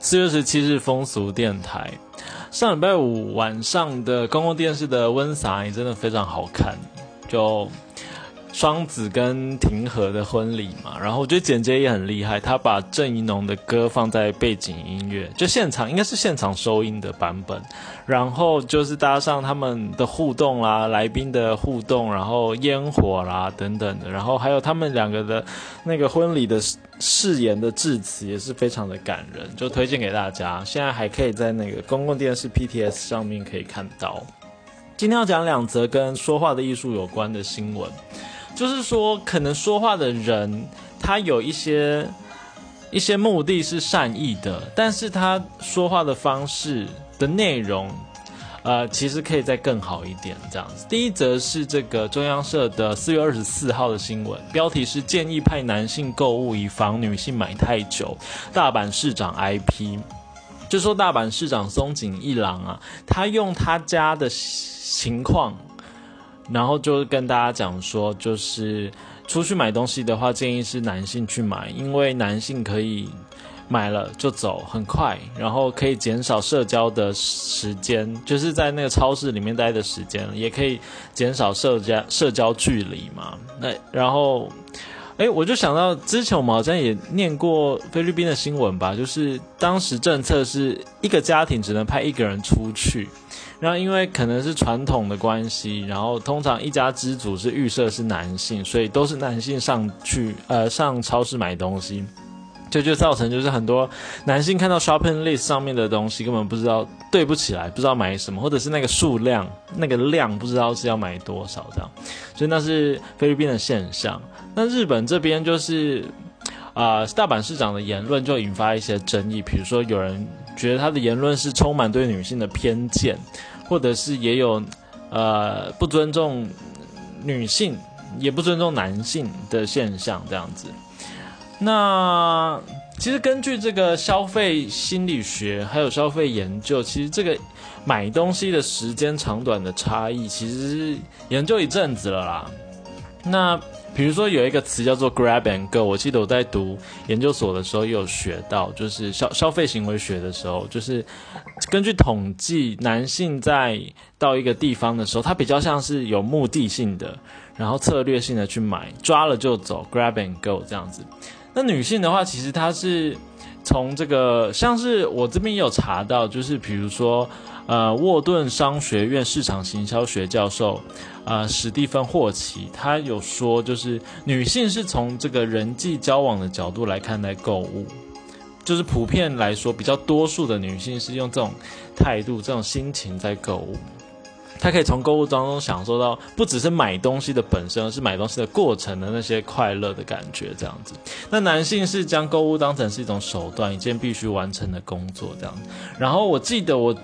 四月十七日风俗电台，上礼拜五晚上的公共电视的温莎你真的非常好看，就。双子跟庭和的婚礼嘛，然后我觉得剪接也很厉害，他把郑怡农的歌放在背景音乐，就现场应该是现场收音的版本，然后就是搭上他们的互动啦，来宾的互动，然后烟火啦等等的，然后还有他们两个的那个婚礼的誓言的致辞也是非常的感人，就推荐给大家。现在还可以在那个公共电视 PTS 上面可以看到。今天要讲两则跟说话的艺术有关的新闻。就是说，可能说话的人他有一些一些目的是善意的，但是他说话的方式的内容，呃，其实可以再更好一点。这样子，第一则是这个中央社的四月二十四号的新闻，标题是建议派男性购物以防女性买太久。大阪市长 IP 就说，大阪市长松井一郎啊，他用他家的情况。然后就跟大家讲说，就是出去买东西的话，建议是男性去买，因为男性可以买了就走，很快，然后可以减少社交的时间，就是在那个超市里面待的时间，也可以减少社交社交距离嘛。那然后，哎，我就想到之前我们好像也念过菲律宾的新闻吧，就是当时政策是一个家庭只能派一个人出去。然后，因为可能是传统的关系，然后通常一家之主是预设是男性，所以都是男性上去呃上超市买东西，这就造成就是很多男性看到 shopping list 上面的东西根本不知道对不起来，不知道买什么，或者是那个数量那个量不知道是要买多少这样，所以那是菲律宾的现象。那日本这边就是啊，大阪市长的言论就引发一些争议，比如说有人。觉得他的言论是充满对女性的偏见，或者是也有，呃，不尊重女性，也不尊重男性的现象这样子。那其实根据这个消费心理学还有消费研究，其实这个买东西的时间长短的差异，其实研究一阵子了啦。那比如说有一个词叫做 grab and go，我记得我在读研究所的时候也有学到，就是消消费行为学的时候，就是根据统计，男性在到一个地方的时候，他比较像是有目的性的，然后策略性的去买，抓了就走，grab and go 这样子。那女性的话，其实她是从这个，像是我这边也有查到，就是比如说。呃，沃顿商学院市场行销学教授，呃，史蒂芬霍奇，他有说，就是女性是从这个人际交往的角度来看待购物，就是普遍来说，比较多数的女性是用这种态度、这种心情在购物，她可以从购物当中享受到不只是买东西的本身，而是买东西的过程的那些快乐的感觉，这样子。那男性是将购物当成是一种手段，一件必须完成的工作，这样。然后我记得我。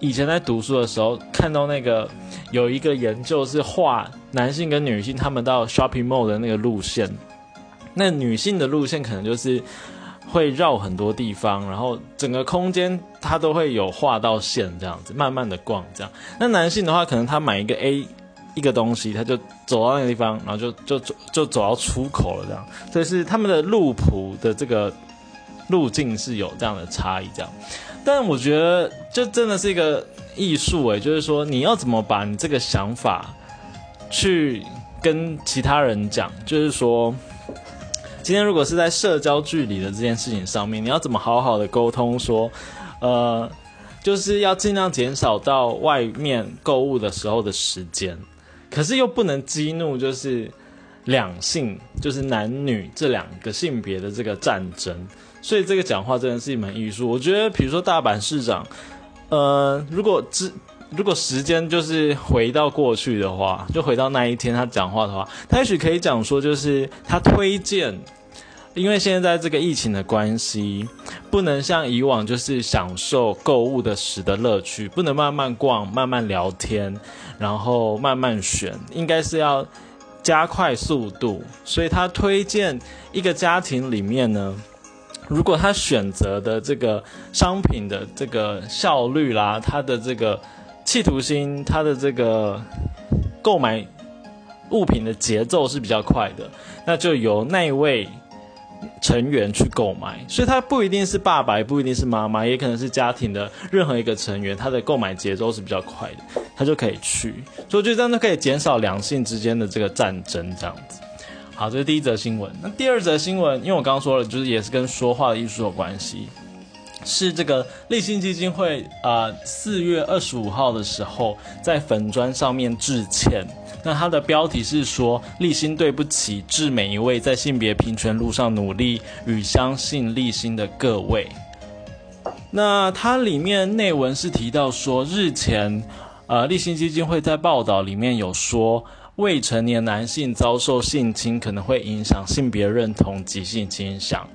以前在读书的时候，看到那个有一个研究是画男性跟女性他们到 shopping mall 的那个路线，那女性的路线可能就是会绕很多地方，然后整个空间它都会有画到线这样子，慢慢的逛这样。那男性的话，可能他买一个 A 一个东西，他就走到那个地方，然后就就走就走到出口了这样。所以是他们的路谱的这个路径是有这样的差异这样。但我觉得，这真的是一个艺术诶，就是说，你要怎么把你这个想法去跟其他人讲？就是说，今天如果是在社交距离的这件事情上面，你要怎么好好的沟通？说，呃，就是要尽量减少到外面购物的时候的时间，可是又不能激怒，就是两性，就是男女这两个性别的这个战争。所以这个讲话真的是一门艺术。我觉得，比如说大阪市长，呃，如果之如果时间就是回到过去的话，就回到那一天他讲话的话，他也许可以讲说，就是他推荐，因为现在这个疫情的关系，不能像以往就是享受购物的时的乐趣，不能慢慢逛、慢慢聊天，然后慢慢选，应该是要加快速度。所以他推荐一个家庭里面呢。如果他选择的这个商品的这个效率啦，他的这个企图心，他的这个购买物品的节奏是比较快的，那就由那位成员去购买，所以他不一定是爸爸，也不一定是妈妈，也可能是家庭的任何一个成员，他的购买节奏是比较快的，他就可以去，所以我觉得这样就可以减少两性之间的这个战争，这样子。好，这是第一则新闻。那第二则新闻，因为我刚刚说了，就是也是跟说话的艺术有关系。是这个立新基金会啊，四月二十五号的时候在粉砖上面致歉。那它的标题是说立心对不起，致每一位在性别平权路上努力与相信立心的各位。那它里面内文是提到说，日前呃立新基金会在报道里面有说，未成年男性遭受性侵可能会影响性别认同及性倾向。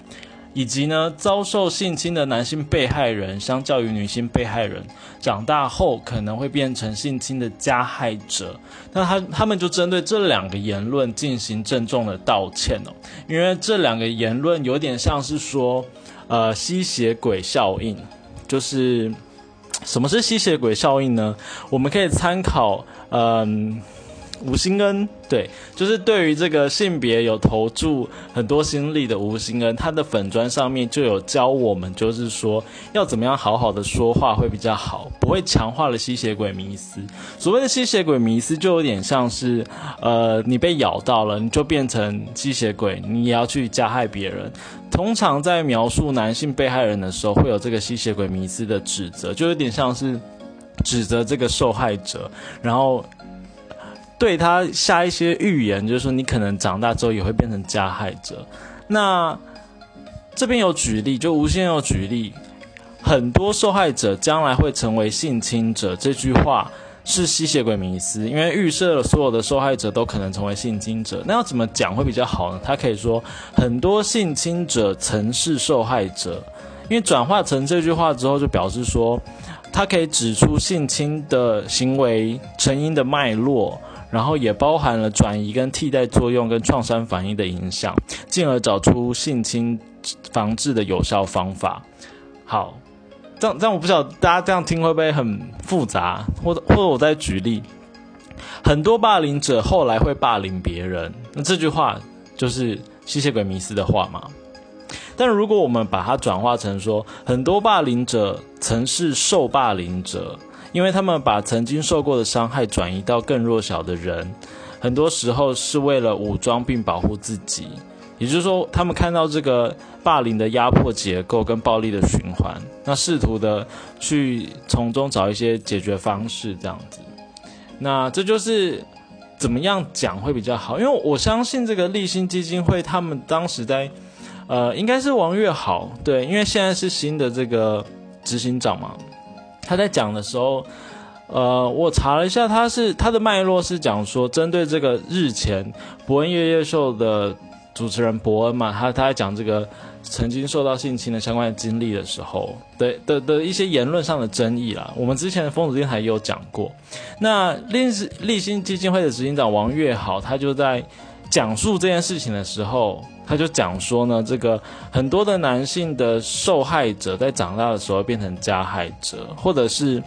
以及呢，遭受性侵的男性被害人，相较于女性被害人，长大后可能会变成性侵的加害者。那他他们就针对这两个言论进行郑重的道歉哦，因为这两个言论有点像是说，呃，吸血鬼效应。就是什么是吸血鬼效应呢？我们可以参考，嗯。吴兴恩，对，就是对于这个性别有投注很多心力的吴兴恩，他的粉砖上面就有教我们，就是说要怎么样好好的说话会比较好，不会强化了吸血鬼迷思。所谓的吸血鬼迷思，就有点像是，呃，你被咬到了，你就变成吸血鬼，你也要去加害别人。通常在描述男性被害人的时候，会有这个吸血鬼迷思的指责，就有点像是指责这个受害者，然后。对他下一些预言，就是说你可能长大之后也会变成加害者。那这边有举例，就无限有举例，很多受害者将来会成为性侵者。这句话是吸血鬼迷思，因为预设了所有的受害者都可能成为性侵者。那要怎么讲会比较好呢？他可以说很多性侵者曾是受害者，因为转化成这句话之后，就表示说他可以指出性侵的行为成因的脉络。然后也包含了转移跟替代作用跟创伤反应的影响，进而找出性侵防治的有效方法。好，这样这样我不晓得大家这样听会不会很复杂，或者或者我再举例，很多霸凌者后来会霸凌别人，那这句话就是吸血鬼迷思的话嘛？但如果我们把它转化成说，很多霸凌者曾是受霸凌者。因为他们把曾经受过的伤害转移到更弱小的人，很多时候是为了武装并保护自己。也就是说，他们看到这个霸凌的压迫结构跟暴力的循环，那试图的去从中找一些解决方式，这样子。那这就是怎么样讲会比较好？因为我相信这个立新基金会，他们当时在，呃，应该是王月好，对，因为现在是新的这个执行长嘛。他在讲的时候，呃，我查了一下，他是他的脉络是讲说，针对这个日前伯恩夜夜秀的主持人伯恩嘛，他他在讲这个曾经受到性侵的相关的经历的时候，的的的一些言论上的争议啦。我们之前的疯子电台也有讲过。那立立新基金会的执行长王月好，他就在讲述这件事情的时候。他就讲说呢，这个很多的男性的受害者在长大的时候变成加害者，或者是，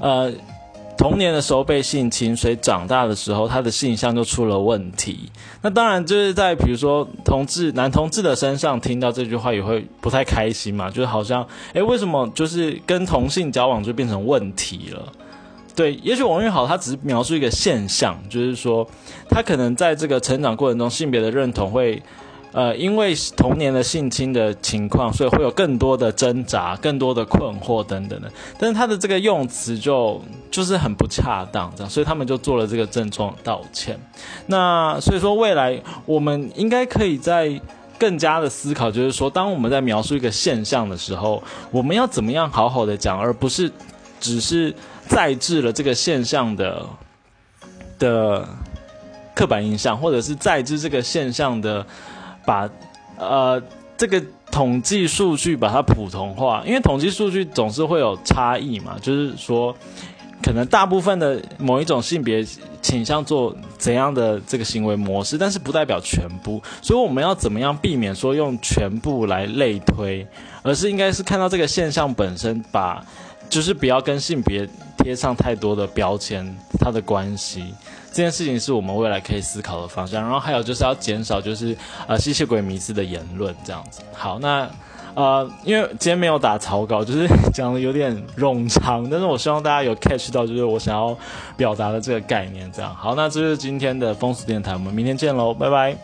呃，童年的时候被性侵，所以长大的时候他的性向就出了问题。那当然就是在比如说同志男同志的身上听到这句话也会不太开心嘛，就是好像，诶，为什么就是跟同性交往就变成问题了？对，也许王玉豪他只是描述一个现象，就是说他可能在这个成长过程中，性别的认同会，呃，因为童年的性侵的情况，所以会有更多的挣扎、更多的困惑等等的。但是他的这个用词就就是很不恰当，这样，所以他们就做了这个郑重道歉。那所以说，未来我们应该可以在更加的思考，就是说，当我们在描述一个现象的时候，我们要怎么样好好的讲，而不是只是。再制了这个现象的的刻板印象，或者是再制这个现象的把呃这个统计数据把它普通化，因为统计数据总是会有差异嘛，就是说可能大部分的某一种性别倾向做怎样的这个行为模式，但是不代表全部，所以我们要怎么样避免说用全部来类推，而是应该是看到这个现象本身，把就是不要跟性别。贴上太多的标签，它的关系，这件事情是我们未来可以思考的方向。然后还有就是要减少就是呃吸血鬼迷思的言论这样子。好，那。呃，因为今天没有打草稿，就是讲的有点冗长，但是我希望大家有 catch 到，就是我想要表达的这个概念。这样好，那这就是今天的风俗电台，我们明天见喽，拜拜。